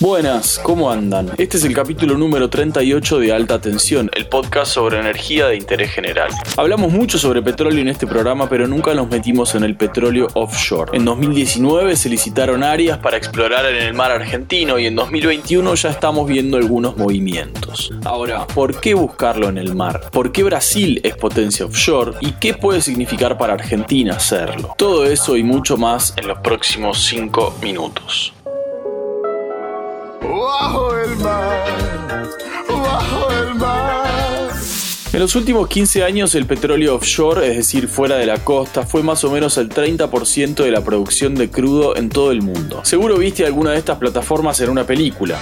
Buenas, ¿cómo andan? Este es el capítulo número 38 de Alta Tensión, el podcast sobre energía de interés general. Hablamos mucho sobre petróleo en este programa, pero nunca nos metimos en el petróleo offshore. En 2019 se licitaron áreas para explorar en el mar argentino y en 2021 ya estamos viendo algunos movimientos. Ahora, ¿por qué buscarlo en el mar? ¿Por qué Brasil es potencia offshore? ¿Y qué puede significar para Argentina hacerlo? Todo eso y mucho más en los próximos 5 minutos En los últimos 15 años el petróleo offshore, es decir, fuera de la costa, fue más o menos el 30% de la producción de crudo en todo el mundo. Seguro viste alguna de estas plataformas en una película.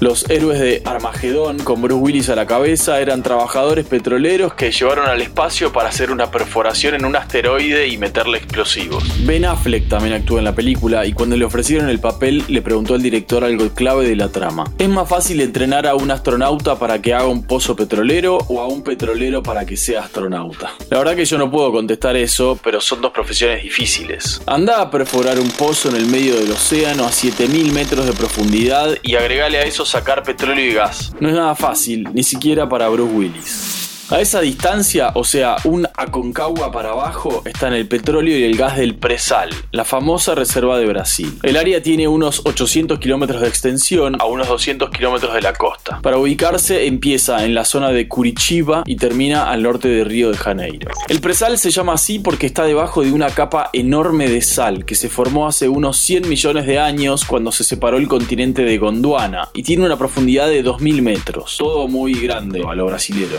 Los héroes de Armagedón, con Bruce Willis a la cabeza, eran trabajadores petroleros que llevaron al espacio para hacer una perforación en un asteroide y meterle explosivos. Ben Affleck también actuó en la película y cuando le ofrecieron el papel le preguntó al director algo clave de la trama. ¿Es más fácil entrenar a un astronauta para que haga un pozo petrolero o a un petrolero para que sea astronauta? La verdad que yo no puedo contestar eso, pero son dos profesiones difíciles. Anda a perforar un pozo en el medio del océano a 7000 metros de profundidad y agregale a eso sacar petróleo y gas. No es nada fácil, ni siquiera para Bruce Willis. A esa distancia, o sea, un Aconcagua para abajo, están el petróleo y el gas del Presal, la famosa reserva de Brasil. El área tiene unos 800 kilómetros de extensión a unos 200 kilómetros de la costa. Para ubicarse empieza en la zona de Curitiba y termina al norte de Río de Janeiro. El Presal se llama así porque está debajo de una capa enorme de sal que se formó hace unos 100 millones de años cuando se separó el continente de Gondwana y tiene una profundidad de 2000 metros. Todo muy grande a lo brasilero.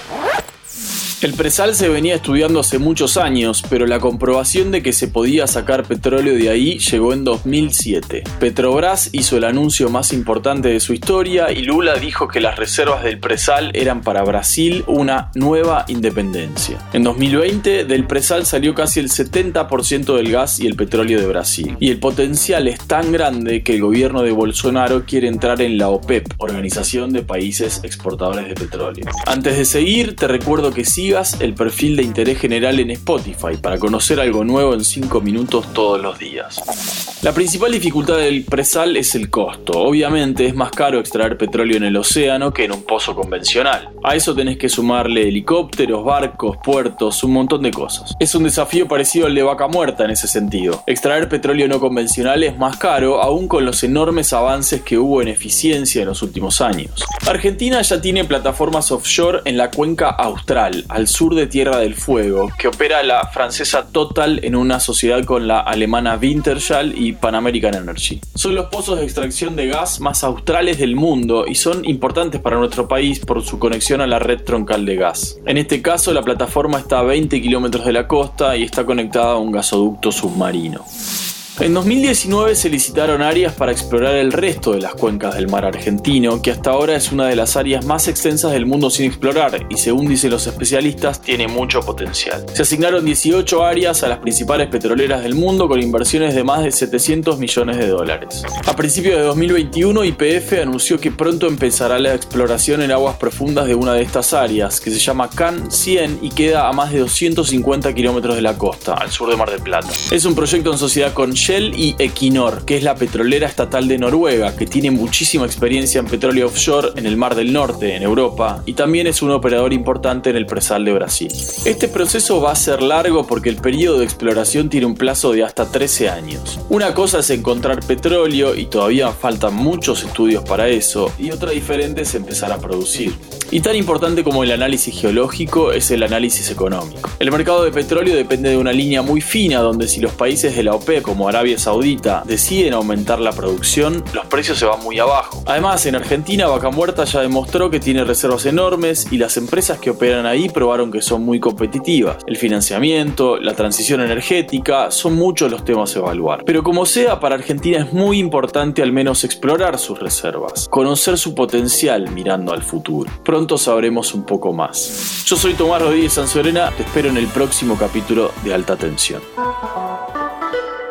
El presal se venía estudiando hace muchos años, pero la comprobación de que se podía sacar petróleo de ahí llegó en 2007. Petrobras hizo el anuncio más importante de su historia y Lula dijo que las reservas del presal eran para Brasil una nueva independencia. En 2020 del presal salió casi el 70% del gas y el petróleo de Brasil. Y el potencial es tan grande que el gobierno de Bolsonaro quiere entrar en la OPEP, Organización de Países Exportadores de Petróleo. Antes de seguir, te recuerdo que sí el perfil de interés general en Spotify para conocer algo nuevo en 5 minutos todos los días. La principal dificultad del presal es el costo. Obviamente es más caro extraer petróleo en el océano que en un pozo convencional. A eso tenés que sumarle helicópteros, barcos, puertos, un montón de cosas. Es un desafío parecido al de vaca muerta en ese sentido. Extraer petróleo no convencional es más caro, aún con los enormes avances que hubo en eficiencia en los últimos años. Argentina ya tiene plataformas offshore en la cuenca austral, al sur de Tierra del Fuego, que opera la francesa Total en una sociedad con la alemana Wintershall y Pan American Energy. Son los pozos de extracción de gas más australes del mundo y son importantes para nuestro país por su conexión a la red troncal de gas. En este caso, la plataforma está a 20 kilómetros de la costa y está conectada a un gasoducto submarino. En 2019 se licitaron áreas para explorar el resto de las cuencas del mar argentino, que hasta ahora es una de las áreas más extensas del mundo sin explorar y según dicen los especialistas tiene mucho potencial. Se asignaron 18 áreas a las principales petroleras del mundo con inversiones de más de 700 millones de dólares. A principios de 2021 YPF anunció que pronto empezará la exploración en aguas profundas de una de estas áreas, que se llama CAN 100 y queda a más de 250 kilómetros de la costa, al sur de Mar del Plata. Es un proyecto en sociedad con Shell y Equinor, que es la petrolera estatal de Noruega, que tiene muchísima experiencia en petróleo offshore en el Mar del Norte, en Europa, y también es un operador importante en el presal de Brasil. Este proceso va a ser largo porque el periodo de exploración tiene un plazo de hasta 13 años. Una cosa es encontrar petróleo, y todavía faltan muchos estudios para eso, y otra diferente es empezar a producir. Y tan importante como el análisis geológico es el análisis económico. El mercado de petróleo depende de una línea muy fina donde si los países de la OPEP como Arabia Saudita deciden aumentar la producción, los precios se van muy abajo. Además, en Argentina Vaca Muerta ya demostró que tiene reservas enormes y las empresas que operan ahí probaron que son muy competitivas. El financiamiento, la transición energética, son muchos los temas a evaluar. Pero como sea, para Argentina es muy importante al menos explorar sus reservas, conocer su potencial mirando al futuro pronto sabremos un poco más. Yo soy Tomás Rodríguez Sanzorena, te espero en el próximo capítulo de Alta Tensión.